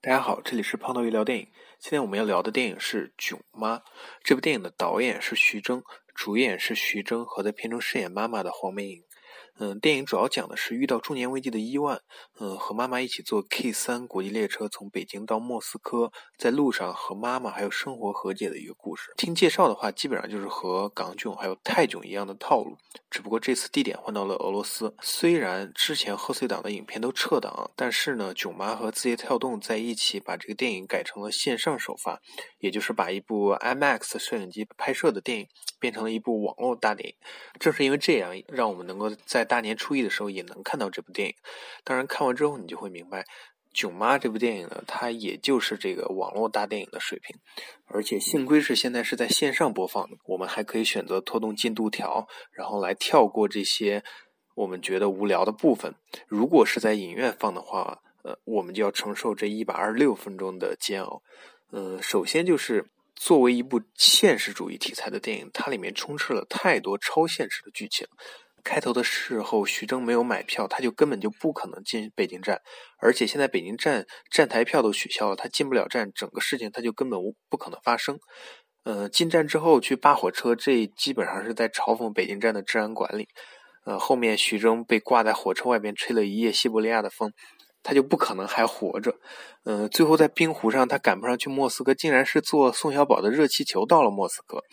大家好，这里是胖头鱼聊电影。今天我们要聊的电影是《囧妈》。这部电影的导演是徐峥，主演是徐峥和在片中饰演妈妈的黄梅莹。嗯，电影主要讲的是遇到中年危机的伊万，嗯，和妈妈一起坐 K 三国际列车从北京到莫斯科，在路上和妈妈还有生活和解的一个故事。听介绍的话，基本上就是和港囧还有泰囧一样的套路，只不过这次地点换到了俄罗斯。虽然之前贺岁档的影片都撤档，但是呢，囧妈和字节跳动在一起把这个电影改成了线上首发，也就是把一部 IMAX 摄影机拍摄的电影变成了一部网络大电影。正是因为这样，让我们能够在大年初一的时候也能看到这部电影，当然看完之后你就会明白，《囧妈》这部电影呢，它也就是这个网络大电影的水平。而且幸亏是现在是在线上播放的，我们还可以选择拖动进度条，然后来跳过这些我们觉得无聊的部分。如果是在影院放的话，呃，我们就要承受这一百二十六分钟的煎熬。嗯，首先就是作为一部现实主义题材的电影，它里面充斥了太多超现实的剧情。开头的时候，徐峥没有买票，他就根本就不可能进北京站。而且现在北京站站台票都取消了，他进不了站，整个事情他就根本不可能发生。呃，进站之后去扒火车，这基本上是在嘲讽北京站的治安管理。呃，后面徐峥被挂在火车外边吹了一夜西伯利亚的风，他就不可能还活着。呃，最后在冰湖上，他赶不上去莫斯科，竟然是坐宋小宝的热气球到了莫斯科。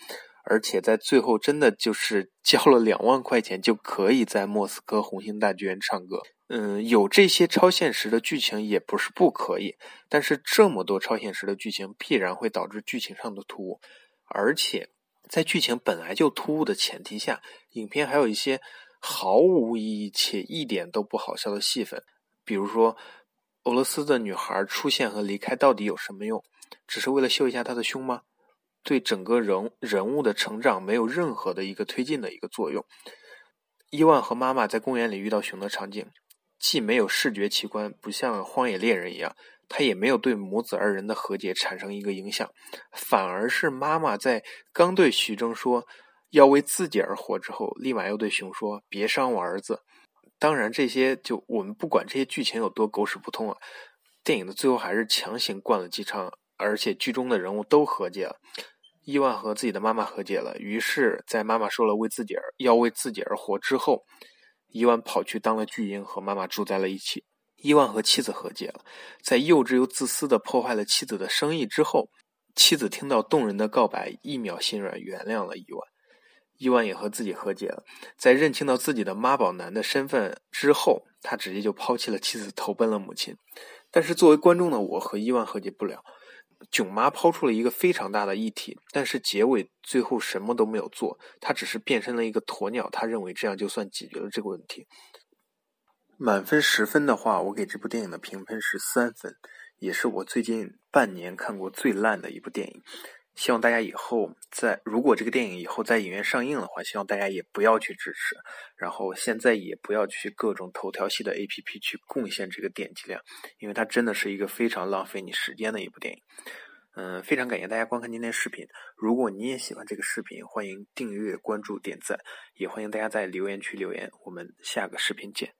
而且在最后，真的就是交了两万块钱就可以在莫斯科红星大剧院唱歌。嗯，有这些超现实的剧情也不是不可以，但是这么多超现实的剧情必然会导致剧情上的突兀。而且在剧情本来就突兀的前提下，影片还有一些毫无意义且一点都不好笑的戏份，比如说俄罗斯的女孩出现和离开到底有什么用？只是为了秀一下她的胸吗？对整个人人物的成长没有任何的一个推进的一个作用。伊万和妈妈在公园里遇到熊的场景，既没有视觉奇观，不像《荒野猎人》一样，他也没有对母子二人的和解产生一个影响，反而是妈妈在刚对徐峥说要为自己而活之后，立马又对熊说别伤我儿子。当然，这些就我们不管这些剧情有多狗屎不通啊，电影的最后还是强行灌了鸡汤，而且剧中的人物都和解了。伊万和自己的妈妈和解了，于是，在妈妈说了为自己而要为自己而活之后，伊万跑去当了巨婴，和妈妈住在了一起。伊万和妻子和解了，在幼稚又自私的破坏了妻子的生意之后，妻子听到动人的告白，一秒心软，原谅了伊万。伊万也和自己和解了，在认清到自己的妈宝男的身份之后，他直接就抛弃了妻子，投奔了母亲。但是作为观众的我和伊万和解不了。囧妈抛出了一个非常大的议题，但是结尾最后什么都没有做，他只是变身了一个鸵鸟，他认为这样就算解决了这个问题。满分十分的话，我给这部电影的评分是三分，也是我最近半年看过最烂的一部电影。希望大家以后在如果这个电影以后在影院上映的话，希望大家也不要去支持，然后现在也不要去各种头条系的 APP 去贡献这个点击量，因为它真的是一个非常浪费你时间的一部电影。嗯，非常感谢大家观看今天视频。如果你也喜欢这个视频，欢迎订阅、关注、点赞，也欢迎大家在留言区留言。我们下个视频见。